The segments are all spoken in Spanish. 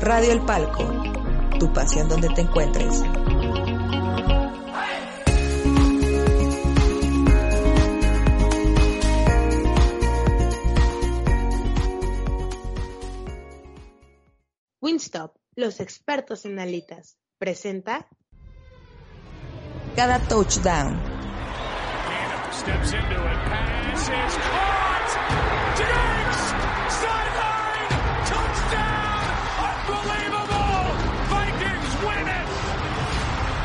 Radio El Palco, tu pasión donde te encuentres. Winstop, los expertos en alitas, presenta Cada touchdown.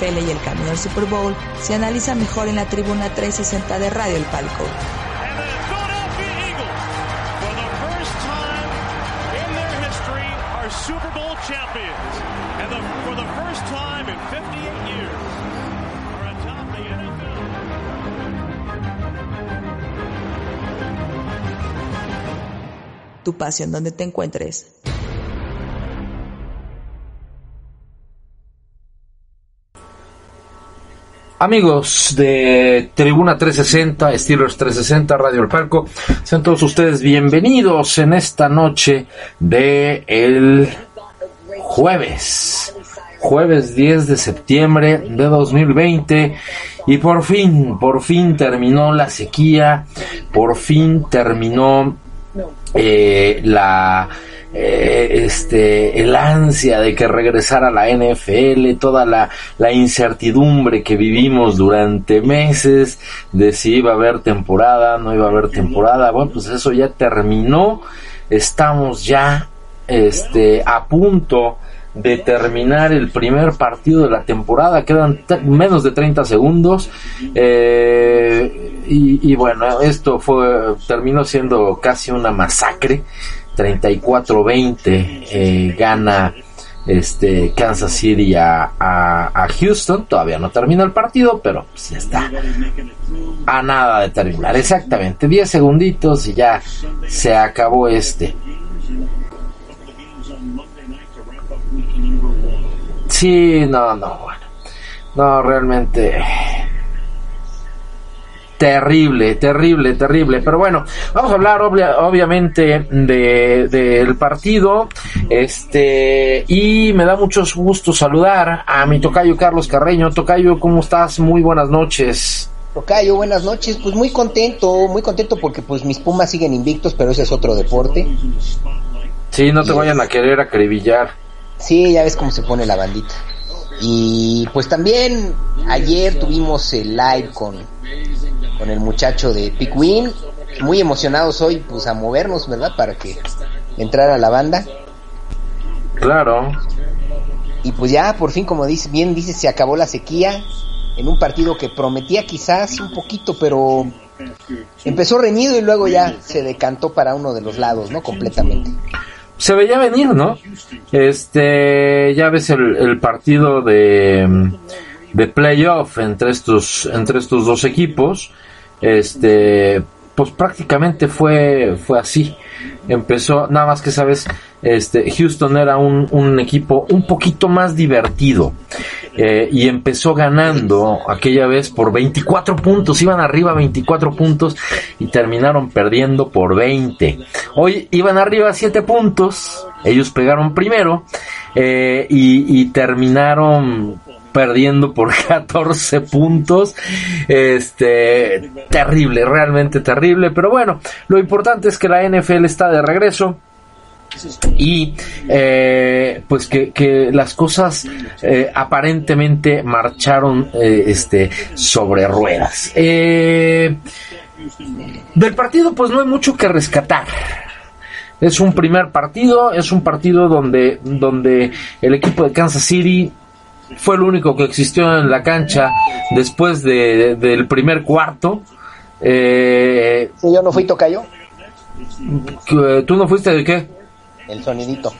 NFL y el camino al Super Bowl se analiza mejor en la tribuna 360 de Radio El Palco. And the Philadelphia Eagles, for Amigos de Tribuna 360, Steelers 360, Radio El Palco, sean todos ustedes bienvenidos en esta noche de el jueves, jueves 10 de septiembre de 2020 y por fin, por fin terminó la sequía, por fin terminó eh, la eh, este el ansia de que regresara la NFL, toda la, la incertidumbre que vivimos durante meses de si iba a haber temporada, no iba a haber temporada, bueno pues eso ya terminó, estamos ya este a punto de terminar el primer partido de la temporada, quedan menos de 30 segundos. Eh, y, y bueno, esto fue terminó siendo casi una masacre, 34-20 eh, gana este Kansas City a, a, Houston, todavía no termina el partido, pero pues está a nada de terminar, exactamente 10 segunditos y ya se acabó este. Sí, no, no, bueno. No, realmente. Terrible, terrible, terrible. Pero bueno, vamos a hablar obvia- obviamente de, del partido. Este, y me da mucho gusto saludar a mi tocayo Carlos Carreño. Tocayo, ¿cómo estás? Muy buenas noches. Tocayo, buenas noches. Pues muy contento, muy contento porque pues mis Pumas siguen invictos, pero ese es otro deporte. Sí, no te vayan a querer acribillar. Sí, ya ves cómo se pone la bandita. Y pues también ayer tuvimos el live con, con el muchacho de Pickwin. Muy emocionados hoy, pues a movernos, ¿verdad? Para que entrara la banda. Claro. Y pues ya, por fin, como dice, bien dice, se acabó la sequía en un partido que prometía quizás un poquito, pero empezó reñido y luego ya se decantó para uno de los lados, ¿no? Completamente. se veía venir, ¿no? Este, ya ves el, el partido de, de playoff entre estos, entre estos dos equipos, este, pues prácticamente fue, fue así. Empezó, nada más que sabes, este, Houston era un, un equipo un poquito más divertido. eh, y empezó ganando aquella vez por 24 puntos, iban arriba 24 puntos y terminaron perdiendo por 20. Hoy iban arriba 7 puntos, ellos pegaron primero eh, y, y terminaron perdiendo por 14 puntos. Este, terrible, realmente terrible. Pero bueno, lo importante es que la NFL está de regreso y eh, pues que, que, las cosas eh, aparentemente marcharon eh, este sobre ruedas eh, del partido pues no hay mucho que rescatar es un primer partido es un partido donde donde el equipo de Kansas City fue el único que existió en la cancha después de, del primer cuarto eh, yo no fui tocayo tú no fuiste de qué el sonidito.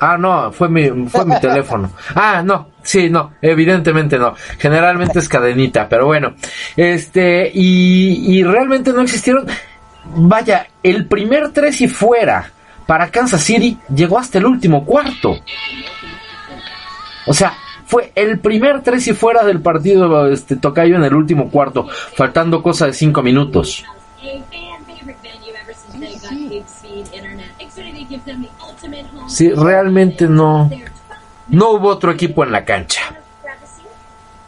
Ah, no, fue mi, fue mi teléfono. Ah, no, sí, no, evidentemente no. Generalmente es cadenita, pero bueno. Este, y, y realmente no existieron. Vaya, el primer tres y fuera para Kansas City llegó hasta el último cuarto. O sea, fue el primer tres y fuera del partido este Tocayo en el último cuarto, faltando cosa de cinco minutos. Sí, realmente no, no hubo otro equipo en la cancha.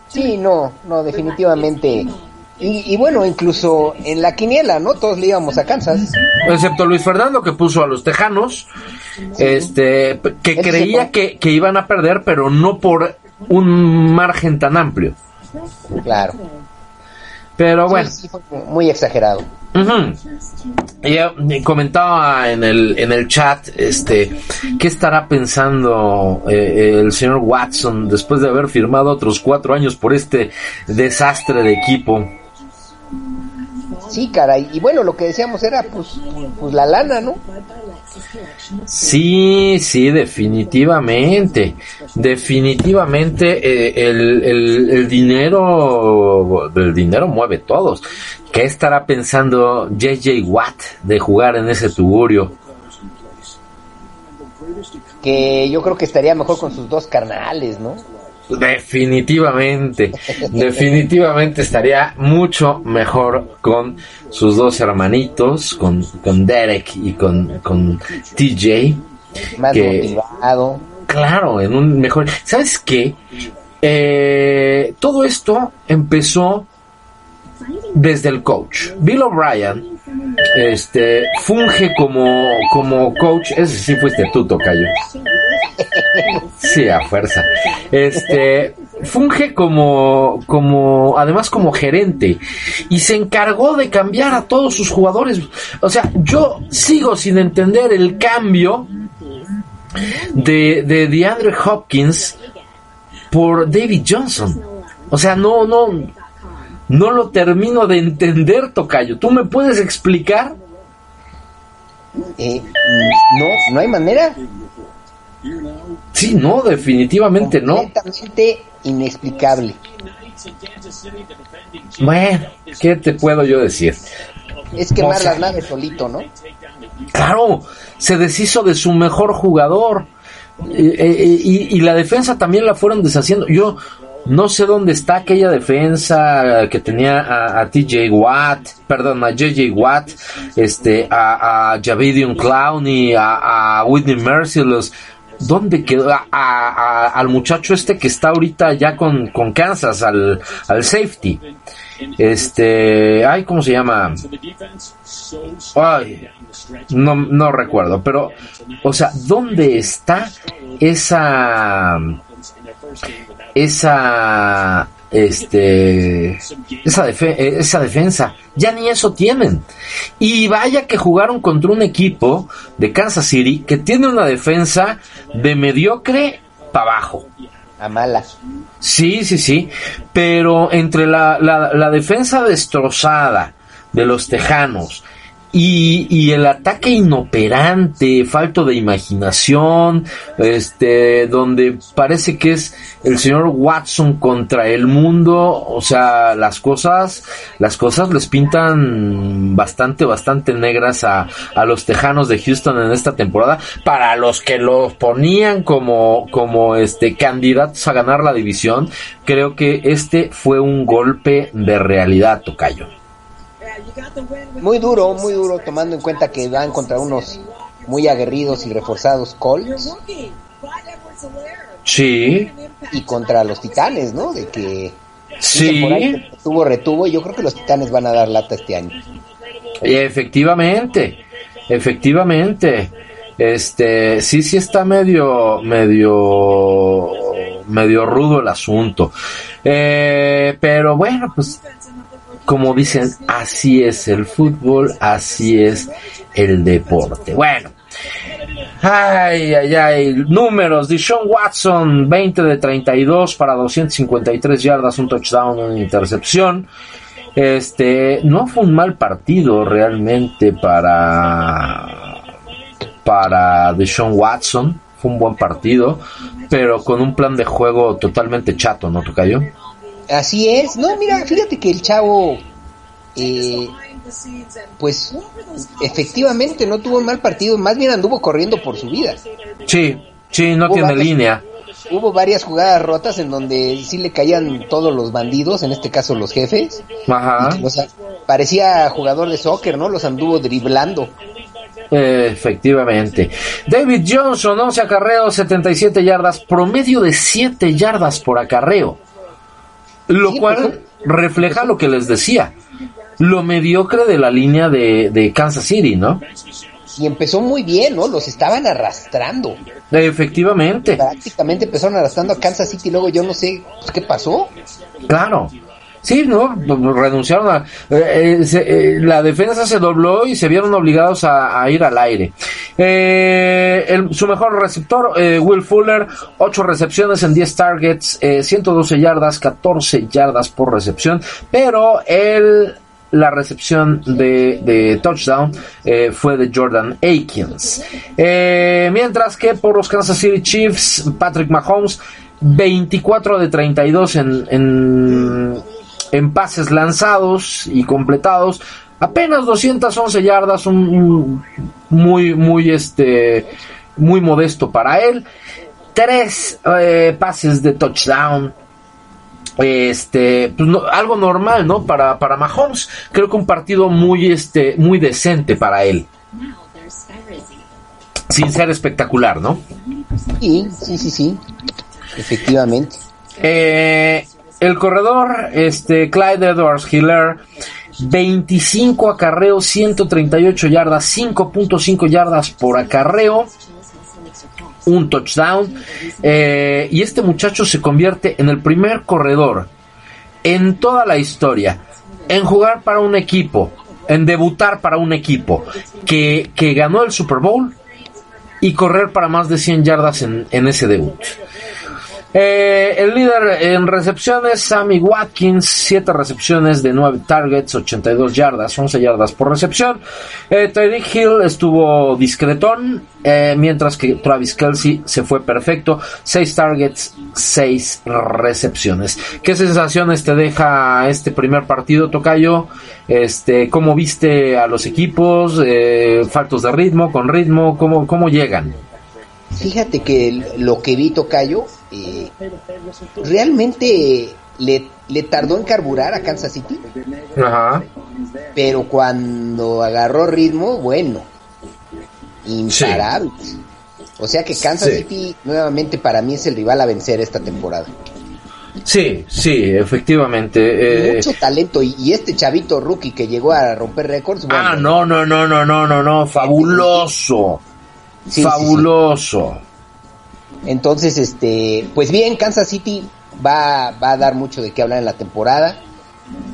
Sí, no, no, definitivamente. Y, y, bueno, incluso en la quiniela, ¿no? Todos le íbamos a Kansas. Excepto Luis Fernando que puso a los Tejanos, este, que creía que, que iban a perder, pero no por un margen tan amplio. Claro. Pero bueno. Sí, muy exagerado. Eh, comentaba en el, en el chat, este, ¿qué estará pensando eh, el señor Watson después de haber firmado otros cuatro años por este desastre de equipo? Sí, caray. Y bueno, lo que decíamos era, pues, pues la lana, ¿no? Sí, sí, definitivamente. Definitivamente eh, el, el, el dinero, el dinero mueve todos. ¿Qué estará pensando JJ Watt de jugar en ese tugurio? Que yo creo que estaría mejor con sus dos carnales, ¿no? Definitivamente, definitivamente estaría mucho mejor con sus dos hermanitos, con, con Derek y con, con TJ. Más Que- motivado. Claro, en un mejor. ¿Sabes qué? Eh, todo esto empezó desde el coach. Bill O'Brien este, funge como, como coach. Ese sí fuiste tú, Tocayo. Sí, a fuerza. Este, funge como, como, además como gerente y se encargó de cambiar a todos sus jugadores. O sea, yo sigo sin entender el cambio de, de DeAndre Hopkins por David Johnson. O sea, no, no, no lo termino de entender, Tocayo. ¿Tú me puedes explicar? Eh, no, no hay manera. Sí, no, definitivamente no. Completamente inexplicable. Bueno, ¿qué te puedo yo decir? Es quemar O sea, las naves solito, ¿no? Claro, se deshizo de su mejor jugador. Eh, eh, y, y la defensa también la fueron deshaciendo. Yo no sé dónde está aquella defensa que tenía a, a TJ Watt, perdón, a JJ Watt, este, a, a Javidion Clowney, a, a Whitney Merciless. ¿Dónde quedó? A- al muchacho este que está ahorita ya con, con Kansas, al, al safety. Este, ay, ¿cómo se llama? Ay, no, no recuerdo, pero, o sea, ¿dónde está esa, esa, este, esa, defe- esa defensa? Ya ni eso tienen. Y vaya que jugaron contra un equipo de Kansas City que tiene una defensa de mediocre para abajo. A mala. Sí, sí, sí. Pero entre la, la, la defensa destrozada de los Tejanos y, y el ataque inoperante, falto de imaginación, este, donde parece que es el señor Watson contra el mundo, o sea, las cosas, las cosas les pintan bastante, bastante negras a, a los Tejanos de Houston en esta temporada, para los que los ponían como, como este, candidatos a ganar la división, creo que este fue un golpe de realidad, Tocayo. Muy duro, muy duro, tomando en cuenta que van contra unos muy aguerridos y reforzados Colts. Sí, y contra los Titanes, ¿no? De que sí. tuvo retuvo y yo creo que los Titanes van a dar lata este año. Efectivamente, efectivamente. Este, sí, sí está medio, medio, medio rudo el asunto. Eh, pero bueno, pues, como dicen, así es el fútbol, así es el deporte. Bueno. Ay, ay, ay. Números. Deshaun Watson, 20 de 32 para 253 yardas, un touchdown, una intercepción. Este, no fue un mal partido realmente para para Deshaun Watson. Fue un buen partido, pero con un plan de juego totalmente chato, ¿no, Tocayo? Así es. No, mira, fíjate que el chavo, eh, pues, efectivamente no tuvo un mal partido, más bien anduvo corriendo por su vida. Sí, sí, no Hubo tiene varias- línea. Hubo varias jugadas rotas en donde sí le caían todos los bandidos, en este caso los jefes. Ajá. O sea, parecía jugador de soccer, ¿no? Los anduvo driblando. Efectivamente. David Johnson, 11 acarreos, 77 yardas, promedio de 7 yardas por acarreo. Lo cual pues, refleja lo que les decía. Lo mediocre de la línea de, de Kansas City, ¿no? Y empezó muy bien, ¿no? Los estaban arrastrando. Efectivamente. Prácticamente empezaron arrastrando a Kansas City y luego yo no sé pues, qué pasó. Claro. Sí, ¿no? Renunciaron a... eh, eh, eh, la defensa se dobló y se vieron obligados a, ir al aire. Eh, su mejor receptor, Will Fuller, 8 recepciones en 10 targets, eh, 112 yardas, 14 yardas por recepción, pero el, la recepción de, touchdown eh, fue de Jordan Akins. Eh, mientras que por los Kansas City Chiefs, Patrick Mahomes, 24 de 32 en, en, en pases lanzados y completados. Apenas 211 yardas, un, un muy, muy, este, muy modesto para él. Tres eh, pases de touchdown. Este, pues no- algo normal, ¿no? Para, para Mahomes. Creo que un partido muy, este, muy decente para él. Sin ser espectacular, ¿no? Sí, sí, sí, sí. Efectivamente. Eh, el corredor, este, Clyde Edwards Hiller, 25 acarreos, 138 yardas, 5.5 yardas por acarreo, un touchdown. eh, y este muchacho se convierte en el primer corredor en toda la historia en jugar para un equipo, en debutar para un equipo que, que ganó el Super Bowl y correr para más de 100 yardas en, en ese debut. Eh, el líder en recepciones, Sammy Watkins, 7 recepciones de 9 targets, 82 yardas, 11 yardas por recepción. Eh, Tyreek Hill estuvo discretón, eh, mientras que Travis Kelsey se fue perfecto, 6 targets, 6 recepciones. ¿Qué sensaciones te deja este primer partido, Tocayo? Este, ¿Cómo viste a los equipos? Eh, ¿Faltos de ritmo, con ritmo? ¿Cómo, cómo llegan? Fíjate que lo que vi Tocayo eh, realmente le, le tardó en carburar a Kansas City, Ajá. pero cuando agarró ritmo, bueno, imparable. O sea que Kansas Sí. City nuevamente para mí es el rival a vencer esta temporada. Sí, sí, efectivamente. eh, Mucho talento y, y este chavito rookie que llegó a romper récords. bueno, ah, no, no, no, no, no, no, no, fabuloso. Sí, sí, fabuloso. Entonces, este, pues bien, Kansas City va, va a dar mucho de qué hablar en la temporada.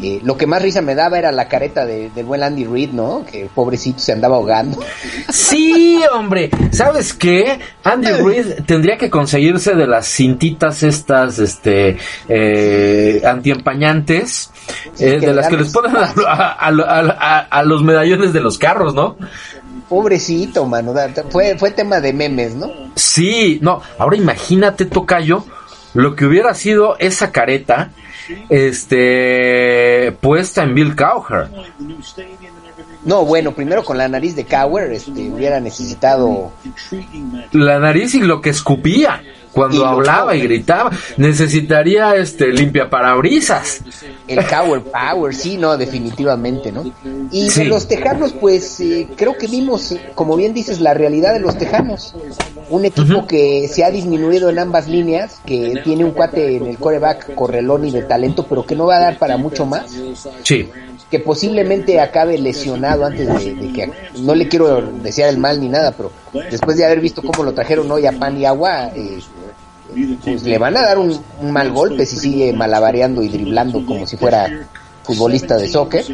Eh, lo que más risa me daba era la careta de- del buen Andy Reid, ¿no? Que pobrecito se andaba ahogando. Sí, hombre, ¿sabes qué? Andy Reid tendría que conseguirse de las cintitas estas, este, eh, antiempañantes, eh, de las que les ponen a, a- a- a- a los medallones de los carros, ¿no? Pobrecito, mano. Fue, fue tema de memes, ¿no? Sí, no, ahora imagínate, Tocayo, lo que hubiera sido esa careta, este, puesta en Bill Cowher. No, bueno, primero con la nariz de Cower, este, hubiera necesitado. La nariz y lo que escupía cuando Y hablaba y gritaba, necesitaría este limpia parabrisas. El Cower Power, sí, no, definitivamente, ¿no? Y Sí. de los tejanos, pues eh, creo que vimos, como bien dices, la realidad de los tejanos. Un equipo que se ha disminuido en ambas líneas, que tiene un cuate en el coreback correlón y de talento, pero que no va a dar para mucho más. Sí. Que posiblemente acabe lesionado antes de, que. No le quiero desear el mal ni nada, pero después de haber visto cómo lo trajeron hoy a pan y agua, eh, pues le van a dar un, un mal golpe si sigue malabareando y driblando como si fuera futbolista de soccer.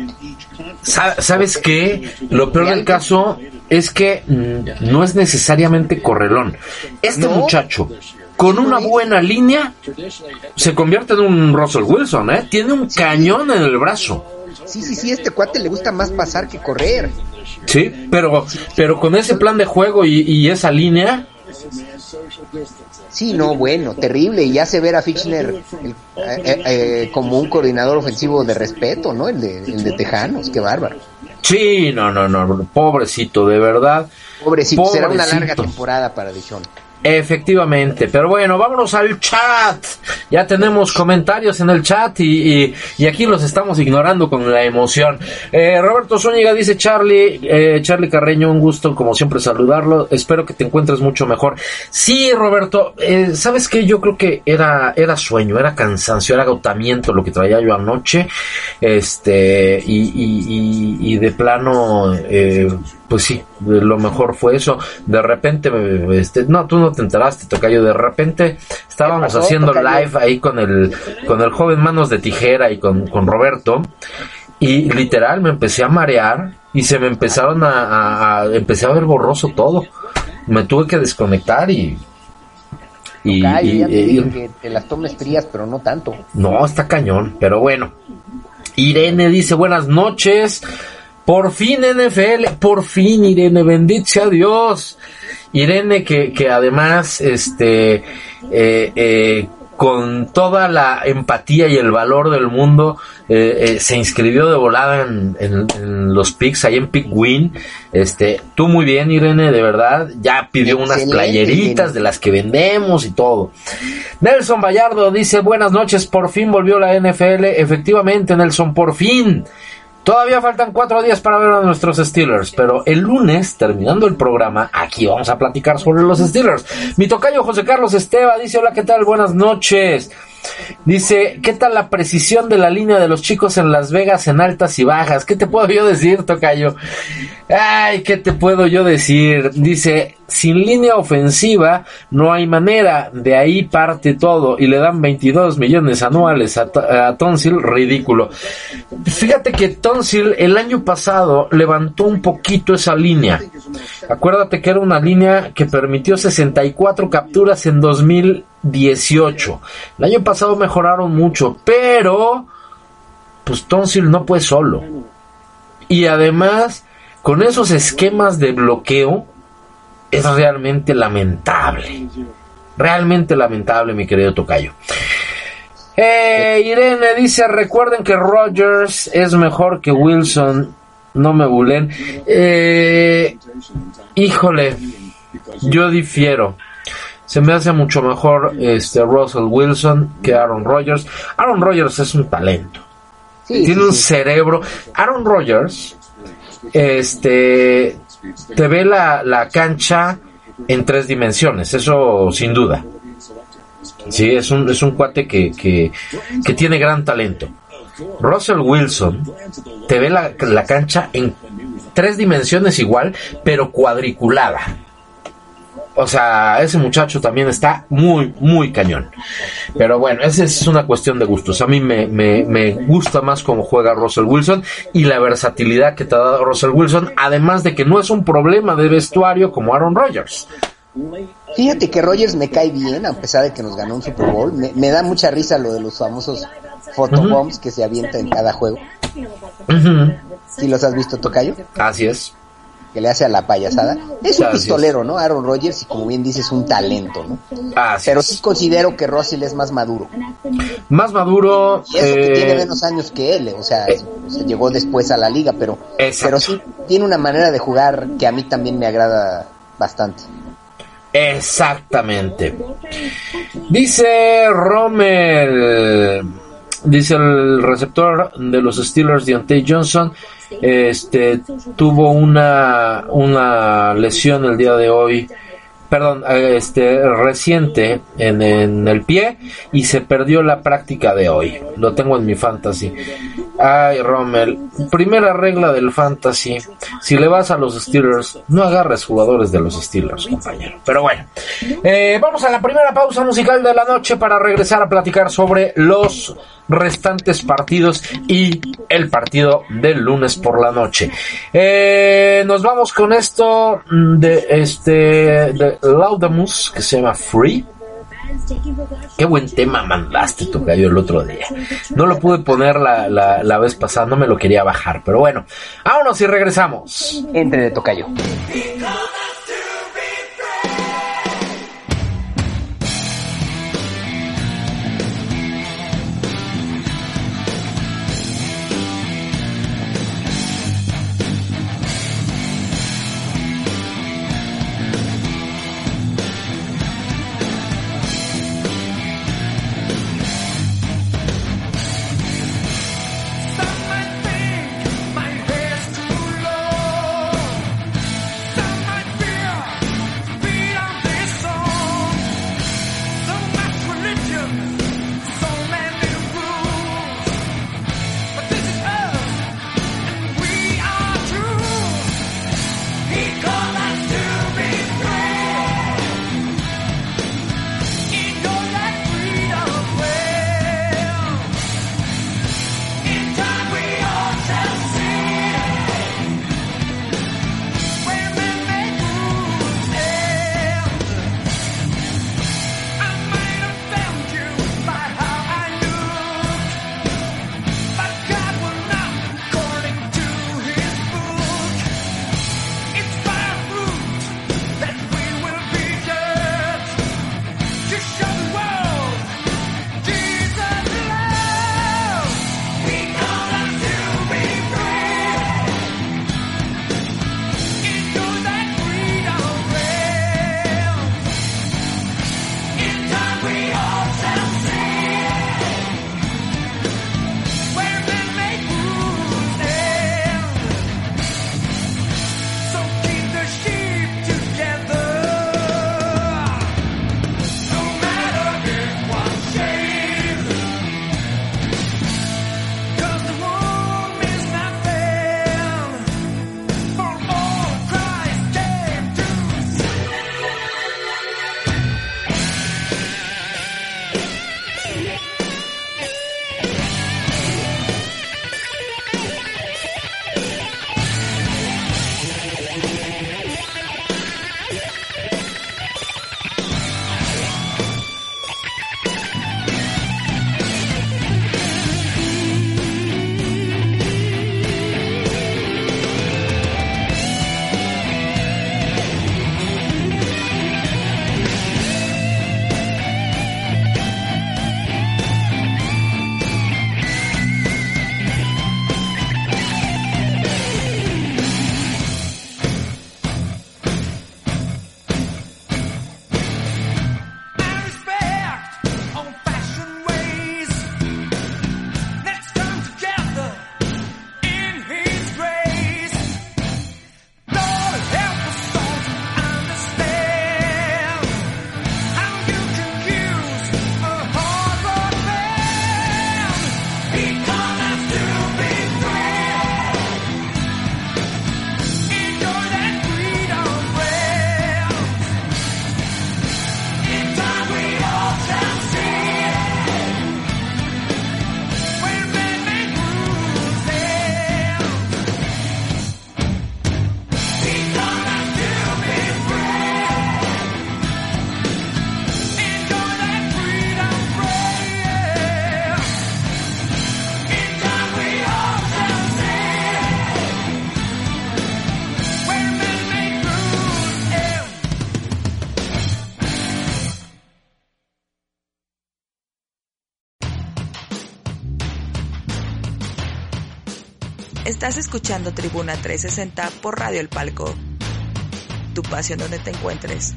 ¿Sabes qué? Lo peor del caso es que mm, no es necesariamente correlón. Este muchacho, con una buena línea, se convierte en un Russell Wilson, ¿eh? Tiene un cañón en el brazo. Sí, sí, sí, este cuate le gusta más pasar que correr. Sí, pero, pero con ese plan de juego y, esa línea, Sí, no, bueno, terrible. Y hace ver a Fichtner eh, eh, eh, como un coordinador ofensivo de respeto, ¿no? El de, el de Tejanos, qué bárbaro. Sí, no, no, no, pobrecito, de verdad. Pobrecito, será una larga temporada para Dijon. Efectivamente, pero bueno, vámonos al chat. Ya tenemos comentarios en el chat y, aquí los estamos ignorando con la emoción. Eh, Roberto Zúñiga dice Charlie, eh, Charlie Carreño, un gusto como siempre saludarlo. Espero que te encuentres mucho mejor. Sí, Roberto, eh, sabes que yo creo que era era sueño, era cansancio, era agotamiento lo que traía yo anoche, este y, y, y de plano pues sí, lo mejor fue eso. De repente, este, no, tú no te enteraste, Tocayo. De repente estábamos haciendo live ahí con el, con el joven Manos de Tijera y con, con Roberto. Y literal me empecé a marear y se me empezaron a, empecé a ver borroso todo. Me tuve que desconectar y y, que te las tomes frías, pero no tanto. No, está cañón, pero bueno. Irene dice buenas noches. Por fin NFL, por fin Irene, bendito sea Dios. Irene que, que además, este, eh, eh, con toda la empatía y el valor del mundo, eh, se inscribió de volada en, los picks, ahí en Pick Win. Este, tú muy bien, Irene, de verdad. Ya pidió unas playeritas de las que vendemos y todo. Nelson Vallardo dice, buenas noches, por fin volvió la NFL. Efectivamente, Nelson, por fin. Todavía faltan cuatro días para ver a nuestros Steelers, pero el lunes, terminando el programa, aquí vamos a platicar sobre los Steelers. Mi tocayo José Carlos Esteba dice, hola, ¿qué tal? Buenas noches. Dice, ¿qué tal la precisión de la línea de los chicos en Las Vegas en altas y bajas? ¿Qué te puedo yo decir, Tocayo? Ay, ¿qué te puedo yo decir? Dice, sin línea ofensiva no hay manera, de ahí parte todo y le dan 22 millones anuales a, Tonsil, ridículo. Fíjate que Tonsil el año pasado levantó un poquito esa línea. Acuérdate que era una línea que permitió 64 capturas en 2018. El año pasado mejoraron mucho, pero pues Tonsil no fue solo. Y además, con esos esquemas de bloqueo, es realmente lamentable. Realmente lamentable, mi querido Tocayo. Eh, Irene dice, recuerden que Rogers es mejor que Wilson. No me bulen. Eh, híjole, yo difiero. Se me hace mucho mejor este Russell Wilson que Aaron Rodgers. Aaron Rodgers es un talento. Tiene un cerebro. Aaron Rodgers este te ve la, la cancha en tres dimensiones, eso sin duda. Sí, es un, es un cuate que, que, tiene gran talento. Russell Wilson te ve la, la cancha en tres dimensiones igual, pero cuadriculada. O sea, ese muchacho también está muy, muy cañón. Pero bueno, esa es una cuestión de gustos. A mí me, me, me gusta más cómo juega Russell Wilson y la versatilidad que te ha dado Russell Wilson, además de que no es un problema de vestuario como Aaron Rodgers. Fíjate que Rodgers me cae bien, a pesar de que nos ganó un Super Bowl. Me, da mucha risa lo de los famosos photobombs que se avienta en cada juego. ¿Sí los has visto, Tocayo? Así es que le hace a la payasada. Es un pistolero, ¿no? Aaron Rodgers, y como bien dices, un talento, ¿no? Pero sí considero que Russell es más maduro. Más maduro. Y eso que tiene eh, menos años que él, o sea, se llegó después a la liga, pero, pero sí tiene una manera de jugar que a mí también me agrada bastante. Exactamente. Dice Rommel, dice el receptor de los Steelers, Deontay Johnson, este tuvo una, una lesión el día de hoy perdón, eh, este reciente en, el pie y se perdió la práctica de hoy. Lo tengo en mi fantasy. Ay, Rommel, primera regla del fantasy, si le vas a los Steelers, no agarres jugadores de los Steelers, compañero. Pero bueno, eh, vamos a la primera pausa musical de la noche para regresar a platicar sobre los restantes partidos y el partido del lunes por la noche. Eh, nos vamos con esto de este Laudamus que se llama Free. Qué buen tema mandaste, Tocayo, el otro día. No lo pude poner la, la, la, vez pasada, no me lo quería bajar, pero bueno, vámonos y regresamos. Entre de Tocayo. Estás escuchando Tribuna 360 por Radio El Palco. Tu pasión donde te encuentres.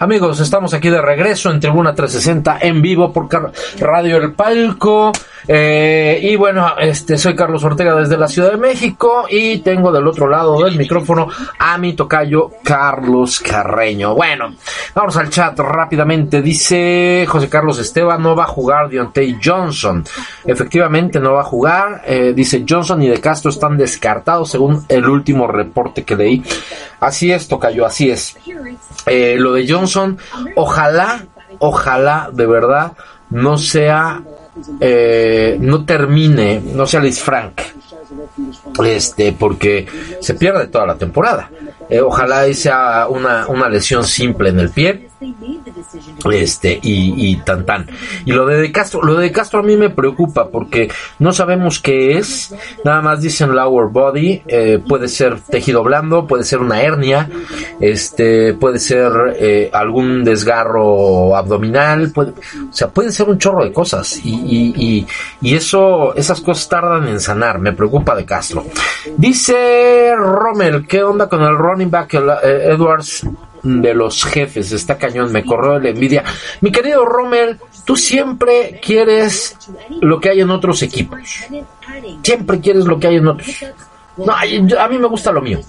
Amigos, estamos aquí de regreso en Tribuna 360 en vivo por Radio El Palco. Eh, y bueno, este soy Carlos Ortega desde la Ciudad de México y tengo del otro lado del micrófono a mi tocayo Carlos Carreño. Bueno, vamos al chat rápidamente. Dice José Carlos Esteban, no va a jugar Deontay Johnson. Efectivamente, no va a jugar. Eh, dice Johnson y De Castro están descartados según el último reporte que leí. Así es, tocayo, así es. Eh, lo de Johnson, ojalá, ojalá de verdad no sea, eh, no termine, no sea Liz Frank, este, porque se pierde toda la temporada. Eh, ojalá sea una, una lesión simple en el pie, este, y, y tan tan. Y lo de De Castro, lo de Castro a mí me preocupa porque no sabemos qué es, nada más dicen lower body, eh, puede ser tejido blando, puede ser una hernia, este, puede ser eh, algún desgarro abdominal, puede, o sea, puede ser un chorro de cosas y, y, y, y eso, esas cosas tardan en sanar, me preocupa De Castro. Dice Rommel, ¿qué onda con el running back eh, Edwards? De los jefes, está cañón, me corrió la envidia. Mi querido Rommel, tú siempre quieres lo que hay en otros equipos. Siempre quieres lo que hay en otros. No, a mí me gusta lo mío.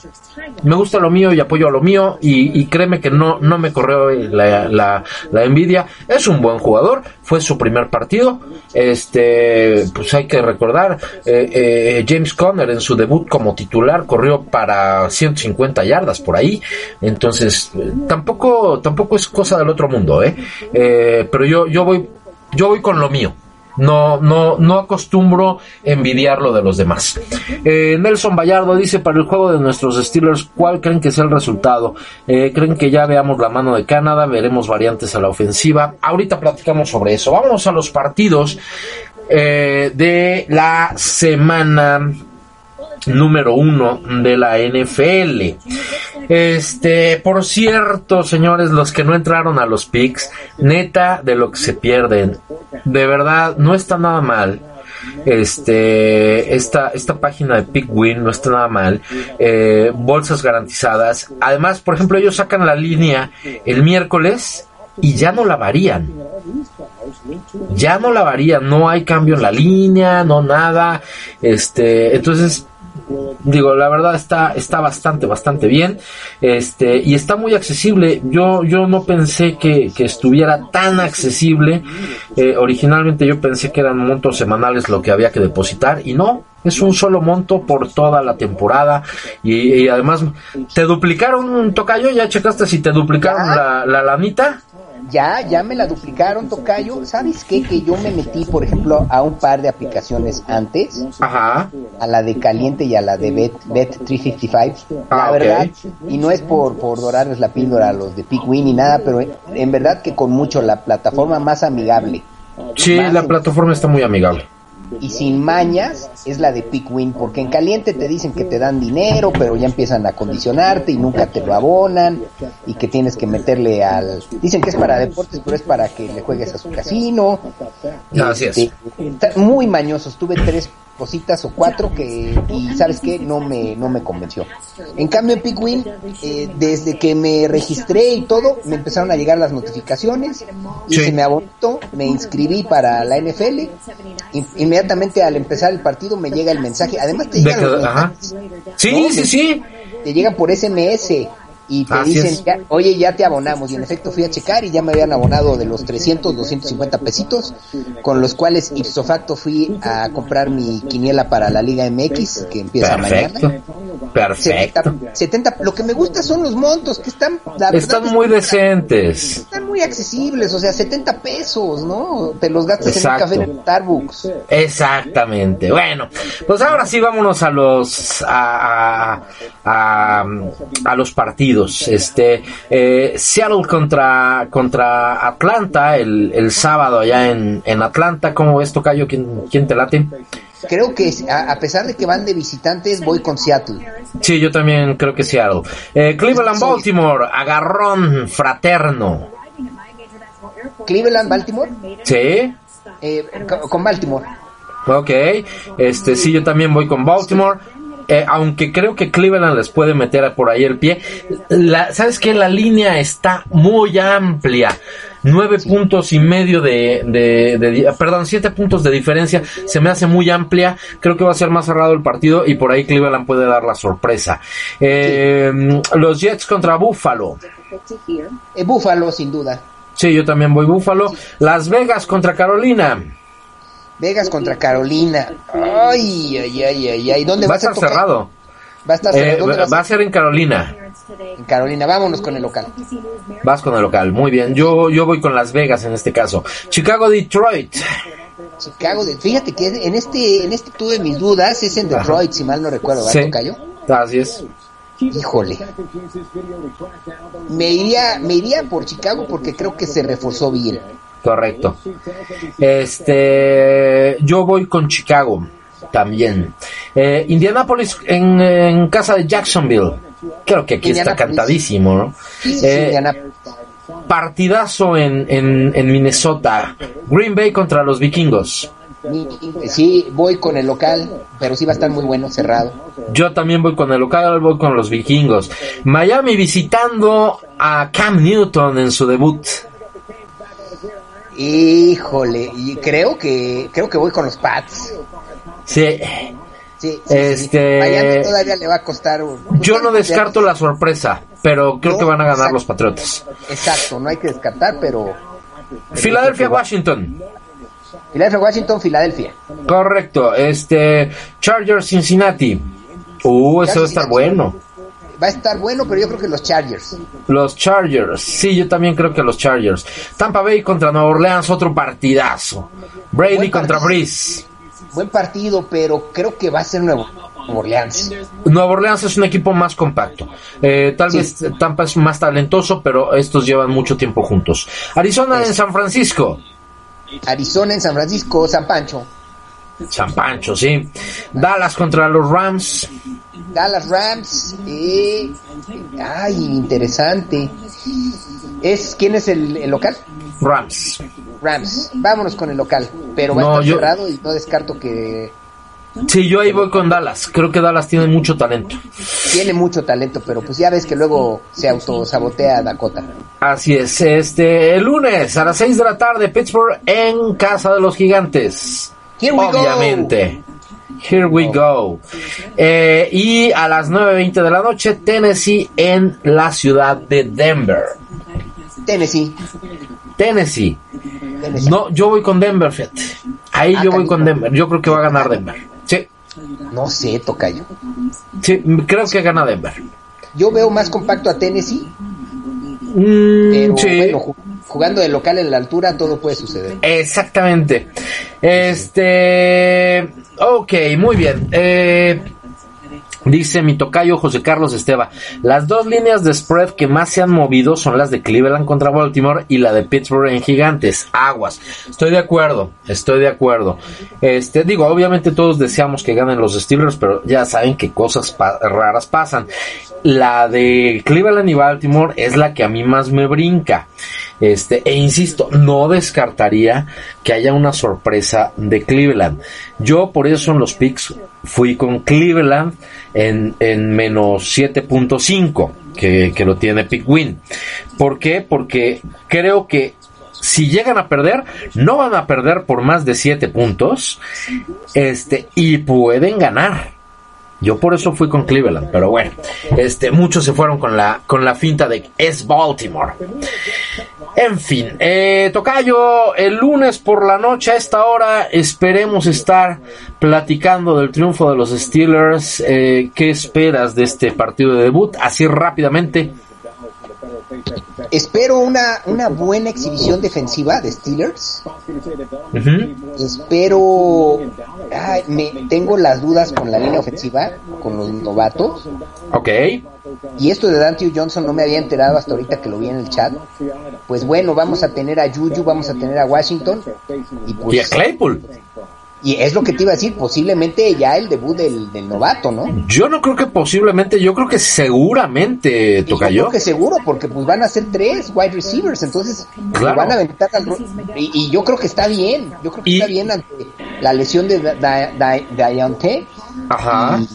Me gusta lo mío y apoyo a lo mío y, créeme que no, no me corrió la, la, envidia. Es un buen jugador, fue su primer partido. Este, pues hay que recordar, eh, eh, James Conner en su debut como titular corrió para 150 yardas por ahí. Entonces, eh, tampoco, tampoco es cosa del otro mundo, ¿eh? pero yo, yo voy, yo voy con lo mío. No, no, no acostumbro envidiar lo de los demás. Eh, Nelson Vallardo dice, para el juego de nuestros Steelers, ¿cuál creen que sea el resultado? Eh, ¿Creen que ya veamos la mano de Canadá? ¿Veremos variantes a la ofensiva? Ahorita platicamos sobre eso. Vámonos a los partidos eh, de la semana número uno de la NFL. Este, por cierto, señores, los que no entraron a los picks, neta de lo que se pierden. De verdad, no está nada mal. Este, esta, esta página de PickWin no está nada mal. Eh, bolsas garantizadas. Además, por ejemplo, ellos sacan la línea el miércoles y ya no la varían. Ya no la varían, no hay cambio en la línea, no nada. Este, entonces, digo la verdad está está bastante bastante bien este y está muy accesible. Yo yo no pensé que, que estuviera tan accesible. Eh, originalmente yo pensé que eran montos semanales lo que había que depositar y no es un solo monto por toda la temporada y, y además te duplicaron un tocayo ya checaste si te duplicaron la, la lanita ya, ya me la duplicaron, Tocayo. ¿Sabes qué? Que yo me metí, por ejemplo, a un par de aplicaciones antes. Ajá. A la de Caliente y a la de Bet, Bet 355. Ah, la verdad, y no es por, por dorarles la píldora a los de Pickwin ni nada, pero en verdad que con mucho la plataforma más amigable. Sí, Más la en- plataforma está muy amigable. Y sin mañas es la de Pickwin, porque en caliente te dicen que te dan dinero, pero ya empiezan a condicionarte y nunca te lo abonan y que tienes que meterle al... Dicen que es para deportes, pero es para que le juegues a su casino. Así es. Este, muy mañosos, tuve tres cositas o cuatro que y sabes qué no me no me convenció. En cambio en Pickwin eh, desde que me registré y todo me empezaron a llegar las notificaciones y Sí. se me abonó me inscribí para la NFL In- inmediatamente al empezar el partido me llega el mensaje además te llegan que- los mensajes, Sí, No, sí, sí. te llegan por SMS y te Así dicen, ya- oye, ya te abonamos. Y en efecto fui a checar y ya me habían abonado de los 300, 250 pesitos, con los cuales ipso facto fui a comprar mi quiniela para la Liga MX, que empieza Perfecto. mañana. Perfecto. 70, 70, lo que me gusta son los montos, que están, la Están es muy decentes. están muy accesibles, o sea, 70 pesos, ¿no? Te los gastas Exacto. en un café en Starbucks. Exactamente. Bueno, pues ahora sí vámonos a los a, a, a, a los partidos. Este eh, Seattle contra contra Atlanta el, el sábado allá en, en Atlanta. ¿Cómo ves, Tocayo? ¿Quién, quién te late? Creo que a, a pesar de que van de visitantes, voy con Seattle. Sí, yo también creo que Seattle. Eh, Cleveland, Baltimore, agarrón fraterno. Cleveland, Baltimore, Sí. eh, co- con Baltimore. Ok, este sí, yo también voy con Baltimore. Eh, aunque creo que Cleveland les puede meter por ahí el pie. La, ¿Sabes qué? La línea está muy amplia. Nueve puntos y medio de, de, de- perdón, siete puntos de diferencia. Se me hace muy amplia. Creo que va a ser más cerrado el partido y por ahí Cleveland puede dar la sorpresa. Eh, Los Jets contra Buffalo. Eh, Búfalo, sin duda. Sí, yo también voy Buffalo. Las Vegas contra Carolina. Vegas contra Carolina. Ay, ay, ay, ay, ay. ¿Dónde Va va a estar tocar? cerrado. Va a estar Eh, cerrado. ¿Dónde va a ser en Carolina. En Carolina. Vámonos con el local. Vas con el local, muy bien. Yo, yo voy con Las Vegas en este caso. Chicago, Detroit. Chicago. Fíjate que en este, en este tuve mis dudas. Es en Detroit, si mal no recuerdo. ¿verdad, Sí, tocayo? así es. Híjole. Me iría, me iría por Chicago porque creo que se reforzó bien. Correcto. Este, yo voy con Chicago también. Eh, Indianapolis en, en casa de Jacksonville. Creo que aquí está cantadísimo, ¿no? Eh, partidazo en, en, en Minnesota. Green Bay contra los vikingos. sí, voy con el local, pero sí va a estar muy bueno, cerrado. Yo también voy con el local, voy con los vikingos. Miami visitando a Cam Newton en su debut. Híjole, y creo que creo que voy con los Pats. Sí, Sí. Este- Miami todavía le va a costar. un- yo no descarto la sorpresa, pero creo No, que van a ganar exacto. los Patriotas. Exacto, no hay que descartar, pero Filadelfia, Washington. Filadelfia, Washington, Filadelfia. Correcto. Este, Chargers, Cincinnati. Uh, eso va a estar bueno. Va a estar bueno, pero yo creo que los Chargers. Los Chargers. Sí, yo también creo que los Chargers. Tampa Bay contra Nueva Orleans, otro partidazo. Brady Buen contra. Breeze. Buen partido, pero creo que va a ser Nuevo Orleans. Nueva Orleans es un equipo más compacto. Eh, tal Sí. vez Tampa es más talentoso, pero estos llevan mucho tiempo juntos. Arizona Es- en San Francisco. Arizona en San Francisco, San Pancho. San Pancho, sí. Dallas contra los Rams. Dallas Rams. eh, ay, interesante. ¿Es, ¿Quién es el, el local? Rams. Rams. Vámonos con el local. Pero va No, a estar yo- cerrado y no descarto que Sí, yo ahí voy con Dallas. Creo que Dallas tiene mucho talento. tiene mucho talento, pero pues ya ves que luego se autosabotea Dakota. Así es. Este, el lunes a las 6 de la tarde, Pittsburgh en casa de los gigantes. Here we go. Obviamente. Here we go. Eh, y a las 9.20 de la noche, Tennessee en la ciudad de Denver. Tennessee. Tennessee. Tennessee. No, yo voy con Denver, fíjate. Ahí Ah, yo voy con. Denver. Yo creo que va a ganar Denver. Sí, No sé, Tocayo. sí, creo que gana Denver. Yo veo más compacto a Tennessee, Mm, pero sí. bueno, jugando de local en la altura todo puede suceder. Exactamente. Este. Ok, muy bien. Eh, dice mi tocayo José Carlos Esteba. Las dos líneas de spread que más se han movido son las de Cleveland contra Baltimore y la de Pittsburgh en Gigantes. Aguas. Estoy de acuerdo. Estoy de acuerdo. Este, digo, obviamente todos deseamos que ganen los Steelers, pero ya saben que cosas raras pasan. La de Cleveland y Baltimore es la que a mí más me brinca. Este, e insisto, no descartaría que haya una sorpresa de Cleveland. Yo por eso en los picks fui con Cleveland en, en menos 7.5, que, que lo tiene Pick Win. ¿Por qué? Porque creo que si llegan a perder, no van a perder por más de 7 puntos. Este, y pueden ganar. Yo por eso fui con Cleveland, pero bueno, este, muchos se fueron con la, con la finta de es Baltimore. En fin, eh, Tocayo, el lunes por la noche a esta hora esperemos estar platicando del triunfo de los Steelers. Eh, ¿Qué esperas de este partido de debut? Así rápidamente. Espero una, una buena exhibición defensiva de Steelers. Ujú. Espero. ay, me, tengo las dudas con la línea ofensiva, con los novatos. Ok. Y esto de Dante Johnson no me había enterado hasta ahorita que lo vi en el chat. Pues bueno, vamos a tener a Juju, vamos a tener a Washington. Y, pues, Y a Claypool. Y es lo que te iba a decir, posiblemente ya el debut del, del novato, ¿no? Yo no creo que posiblemente, yo creo que seguramente, Y yo creo que seguro, porque pues van a ser tres wide receivers, entonces Claro. van a aventar al y, y yo creo que está bien, yo creo que Y- está bien ante la lesión de Da- Da- Da- Dionte. Ajá. Y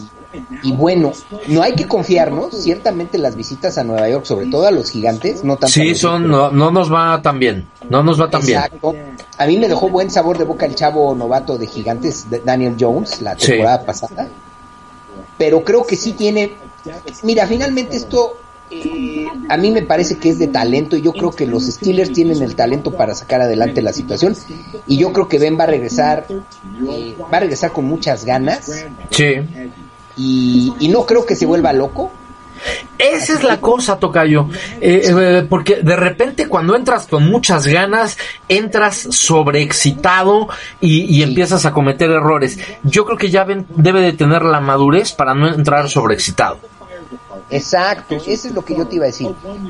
bueno, no hay que confiarnos, ciertamente las visitas a Nueva York, sobre todo a los gigantes, no tanto a Sí, son, no, no nos va tan bien. No nos va tan bien. Exacto. A mí me dejó buen sabor de boca el chavo novato de gigantes, Daniel Jones, la Sí. temporada pasada. Pero creo que sí tiene. Mira, finalmente esto eh, a mí me parece que es de talento y yo creo que los Steelers tienen el talento para sacar adelante la situación. Y yo creo que Ben va a regresar, eh, va a regresar con muchas ganas Sí. Y, y no creo que se vuelva loco. Esa es la cosa, Tocayo. Eh, eh, porque de repente cuando entras con muchas ganas, entras sobreexcitado y, y empiezas a cometer errores. Yo creo que ya ven- debe de tener la madurez para no entrar sobreexcitado. Exacto, eso es lo que yo te iba a decir.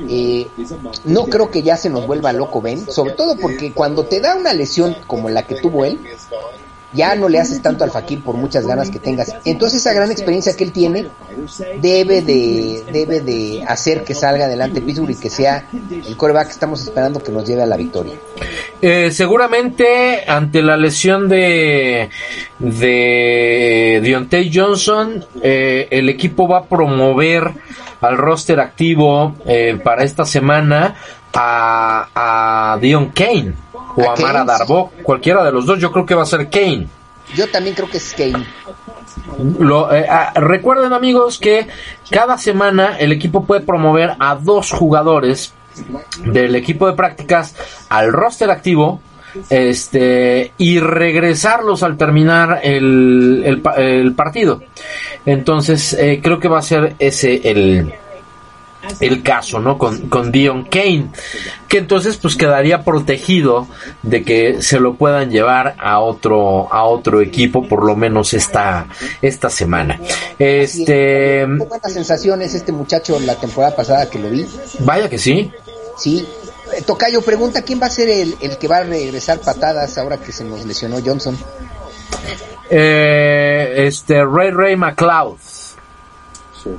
Eh, no creo que ya se nos vuelva loco Ben, sobre todo porque cuando te da una lesión como la que tuvo él, ya no le haces tanto al Fakir por muchas ganas que tengas. Entonces esa gran experiencia que él tiene debe de, debe de hacer que salga adelante Pittsburgh y que sea el coreback que estamos esperando que nos lleve a la victoria. Eh, seguramente ante la lesión de de Deontay Johnson, eh, el equipo va a promover al roster activo eh, para esta semana a, a Dion Kane o ¿A a? Mara Darbo, cualquiera de los dos. Yo creo que va a ser Kane. Yo también creo que es Kane. Lo, eh, ah, recuerden amigos que cada semana el equipo puede promover a dos jugadores del equipo de prácticas al roster activo este y regresarlos al terminar el, el partido entonces eh, creo que va a ser ese el el caso, ¿no? Con, con Dion Kane, que entonces pues quedaría protegido de que se lo puedan llevar a otro, a otro equipo, por lo menos esta, esta semana. Este, Tuvo buenas sensaciones este muchacho la temporada pasada que lo vi. vaya que sí. Sí. Eh, Tocayo pregunta quién va a ser el, el que va a regresar patadas ahora que se nos lesionó Johnson. Eh, este, Ray Ray McLeod.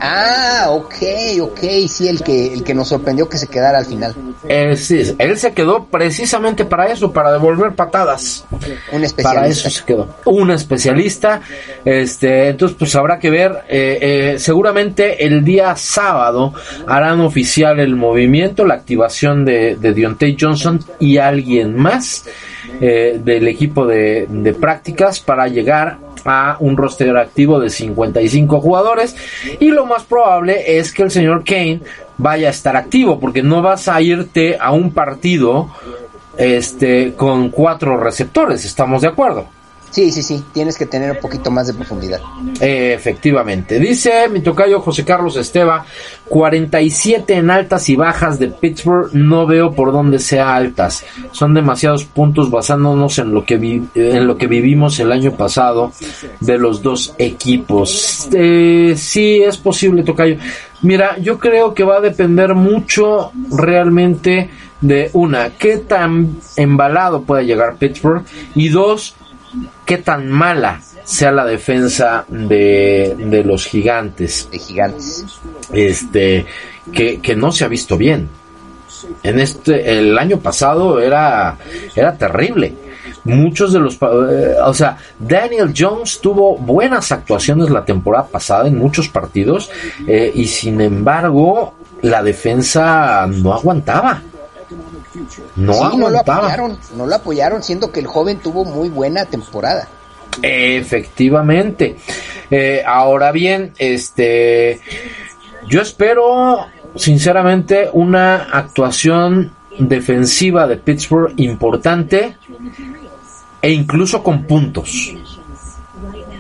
Ah, ok, ok, sí, el que, el que nos sorprendió que se quedara al final. Eh, sí, él se quedó precisamente para eso, para devolver patadas. Un Para especialista. eso se quedó. Un especialista. Este, entonces, pues habrá que ver. eh, eh, seguramente el día sábado harán oficial el movimiento, la activación de, de Deontay Johnson y alguien más eh, del equipo de, de prácticas para llegar a un roster activo de 55 jugadores y lo más probable es que el señor Kane vaya a estar activo porque no vas a irte a un partido este con cuatro receptores, estamos de acuerdo. Sí, sí, sí, tienes que tener un poquito más de profundidad. Efectivamente. Dice mi tocayo José Carlos Esteba, 47 en altas y bajas de Pittsburgh, no veo por dónde sea altas. Son demasiados puntos basándonos en lo que vi- en lo que vivimos el año pasado de los dos equipos. Eh, sí, es posible, tocayo. Mira, yo creo que va a depender mucho realmente de una, qué tan embalado puede llegar Pittsburgh y dos, qué tan mala sea la defensa de, de los gigantes, De gigantes. este, que, que no se ha visto bien. En este, el año pasado era, era terrible. Muchos de los, eh, o sea, Daniel Jones tuvo buenas actuaciones la temporada pasada en muchos partidos eh, y sin embargo la defensa no aguantaba. No sí, no lo apoyaron, no lo apoyaron, siendo que el joven tuvo muy buena temporada. Efectivamente. Eh, ahora bien, este, yo espero, sinceramente, una actuación defensiva de Pittsburgh importante e incluso con puntos.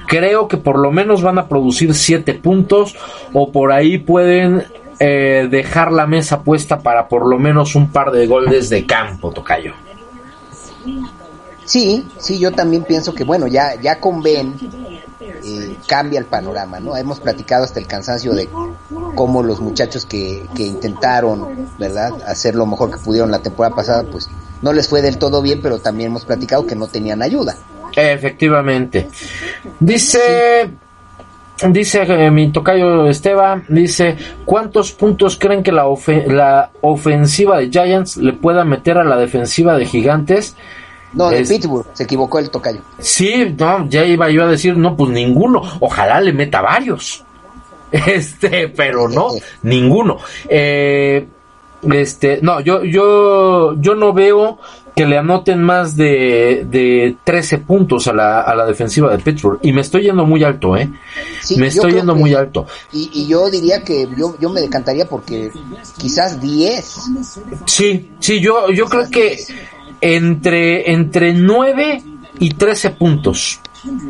Creo que por lo menos van a producir siete puntos o por ahí pueden eh, dejar la mesa puesta para por lo menos un par de goles de campo, Tocayo. Sí, sí, yo también pienso que, bueno, ya, ya con Ben eh, cambia el panorama, ¿no? Hemos platicado hasta el cansancio de cómo los muchachos que, que intentaron, ¿verdad?, hacer lo mejor que pudieron la temporada pasada, pues no les fue del todo bien, pero también hemos platicado que no tenían ayuda. Efectivamente. Dice, dice eh, mi tocayo Esteban, dice, ¿cuántos puntos creen que la, la ofensiva de Giants le pueda meter a la defensiva de Gigantes? No, de Es- Pittsburgh, se equivocó el tocayo. Sí, no, ya iba yo a decir, no, pues ninguno. Ojalá le meta varios. Este, pero no, ninguno. Eh, este, no, yo, yo, yo no veo que le anoten más de, de 13 puntos a la, a la defensiva de Pittsburgh. Y me estoy yendo muy alto, ¿eh? Sí, me estoy yendo que- muy alto. Y, y yo diría que yo, yo me decantaría porque quizás 10. Sí, sí, yo, yo creo que entre, entre 9 y 13 puntos.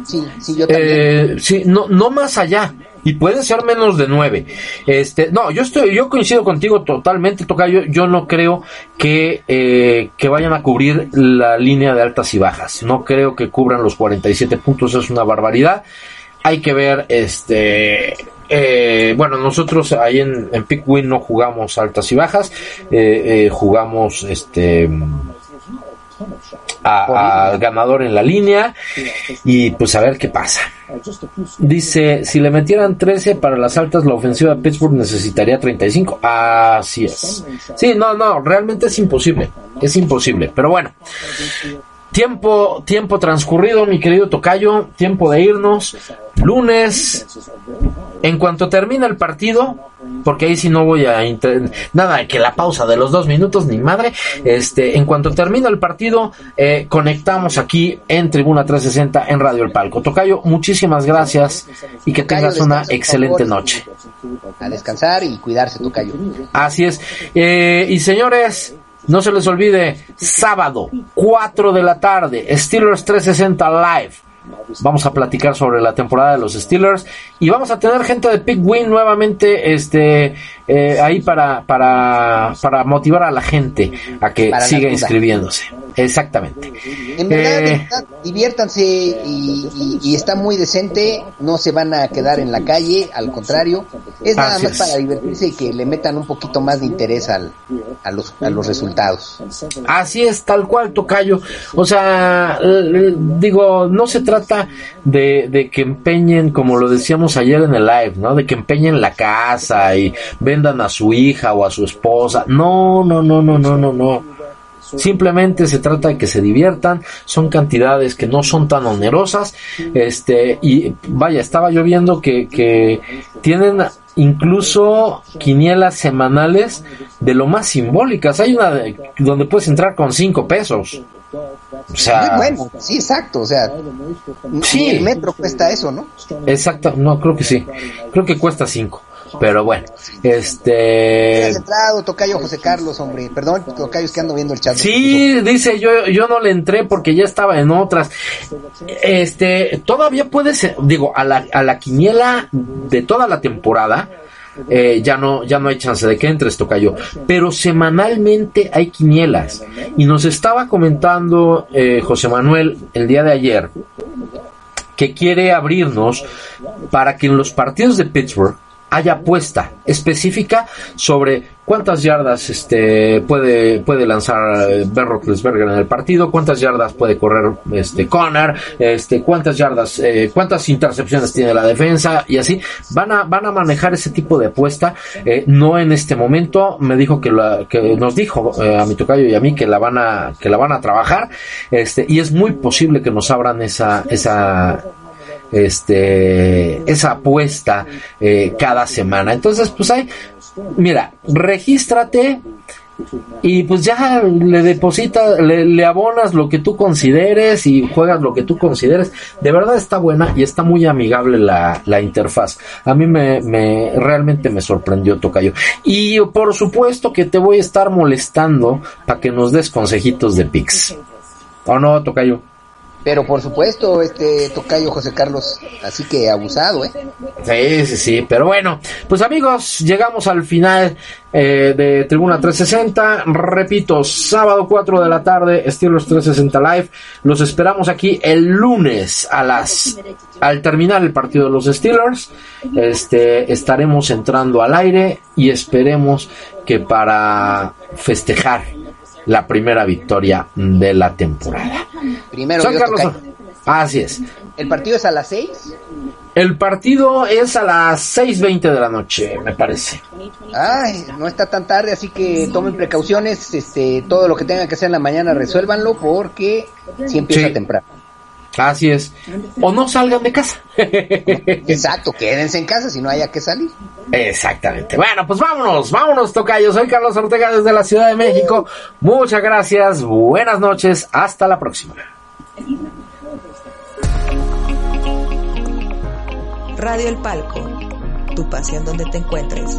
Sí, sí, yo también. Eh, sí, no, no más allá. Y puede ser menos de nueve. Este, no, yo estoy, yo coincido contigo totalmente, Tocayo. Yo no creo que, eh, que vayan a cubrir la línea de altas y bajas. No creo que cubran los 47 puntos, es una barbaridad. Hay que ver, este, eh, bueno, nosotros ahí en, en Pick Win no jugamos altas y bajas, eh, jugamos, este, a, a ganador en la línea y pues a ver qué pasa. Dice, si le metieran 13 para las altas, la ofensiva de Pittsburgh necesitaría 35. Así es. Sí, no, no, realmente es imposible. Es imposible. Pero bueno. Tiempo, tiempo transcurrido, mi querido Tocayo. Tiempo de irnos. Lunes. En cuanto termine el partido, porque ahí sí no voy a nada que la pausa de los dos minutos ni madre. Este, en cuanto termine el partido, eh, conectamos aquí en Tribuna 360 en Radio El Palco. Tocayo, muchísimas gracias y que Tocayo, tengas una excelente favor. noche. A descansar y cuidarse, Tocayo. Así es. Eh, y señores, no se les olvide, sábado, 4 de la tarde, Steelers 360 Live. Vamos a platicar sobre la temporada de los Steelers y vamos a tener gente de Pick Win nuevamente este eh, ahí para, para, para motivar a la gente a que Para siga inscribiéndose. Exactamente. En verdad, Eh, diviértanse y, y- y está muy decente, no se van a quedar en la calle, al contrario, es nada más es. para divertirse y que le metan un poquito más de interés al, a, los, a los resultados. Así es, tal cual, Tocayo. O sea, digo, no se trata de, de que empeñen, como lo decíamos ayer en el live, ¿no? De que empeñen la casa y vendan a su hija o a su esposa. No, no, no, no, no, no, no. Simplemente se trata de que se diviertan, son cantidades que no son tan onerosas, este, y vaya, estaba yo viendo que, que tienen incluso quinielas semanales de lo más simbólicas. Hay una de- donde puedes entrar con cinco pesos. O sea, bueno, sí, exacto, o sea, Sí. el metro cuesta eso, ¿no? exacto, no, creo que sí. Creo que cuesta cinco. Pero bueno, este... Entrado, Tocayo José Carlos, hombre, perdón, Tocayo, es que ando viendo el chat. Sí, dice yo, yo no le entré porque ya estaba en otras. Este, todavía puede ser, digo, a la, a la quiniela de toda la temporada, eh, ya no, ya no hay chance de que entres, Tocayo. Pero semanalmente hay quinielas. Y nos estaba comentando eh, José Manuel el día de ayer que quiere abrirnos para que en los partidos de Pittsburgh haya apuesta específica sobre cuántas yardas este puede puede lanzar eh, Ben Roethlisberger en el partido, cuántas yardas puede correr este Connor, este cuántas yardas, eh, cuántas intercepciones tiene la defensa y así van a van a manejar ese tipo de apuesta, eh, no en este momento. Me dijo que la que nos dijo eh, a mi tocayo y a mí que la van a que la van a trabajar, este y es muy posible que nos abran esa esa este esa apuesta eh, cada semana entonces pues hay mira regístrate y pues ya le depositas, le, le abonas lo que tú consideres y juegas lo que tú consideres. De verdad está buena y está muy amigable la, la interfaz. A mí me, me realmente me sorprendió Tocayo. Y por supuesto que te voy a estar molestando para que nos des consejitos de Pix. ¿O no, Tocayo? Pero por supuesto, este Tocayo José Carlos, así que abusado, ¿eh? Sí, sí, sí, pero bueno, pues amigos, llegamos al final eh, de Tribuna 360. Repito, sábado 4 de la tarde, Steelers 360 Live. Los esperamos aquí el lunes a las al terminar el partido de los Steelers. Este estaremos entrando al aire y esperemos que para festejar la primera victoria de la temporada. Primero Carlos. Así es. El partido es a las 6. El partido es a las 6.20 de la noche, me parece. Ay, no está tan tarde, así que tomen precauciones. Este, todo lo que tengan que hacer en la mañana, resuélvanlo porque si empieza Sí. temprano. Así es. O no salgan de casa. Exacto, quédense en casa si no haya que salir. Exactamente. Bueno, pues vámonos, vámonos, Tocayo. Soy Carlos Ortega desde la Ciudad de México. Muchas gracias, buenas noches, hasta la próxima. Radio El Palco, tu pasión donde te encuentres.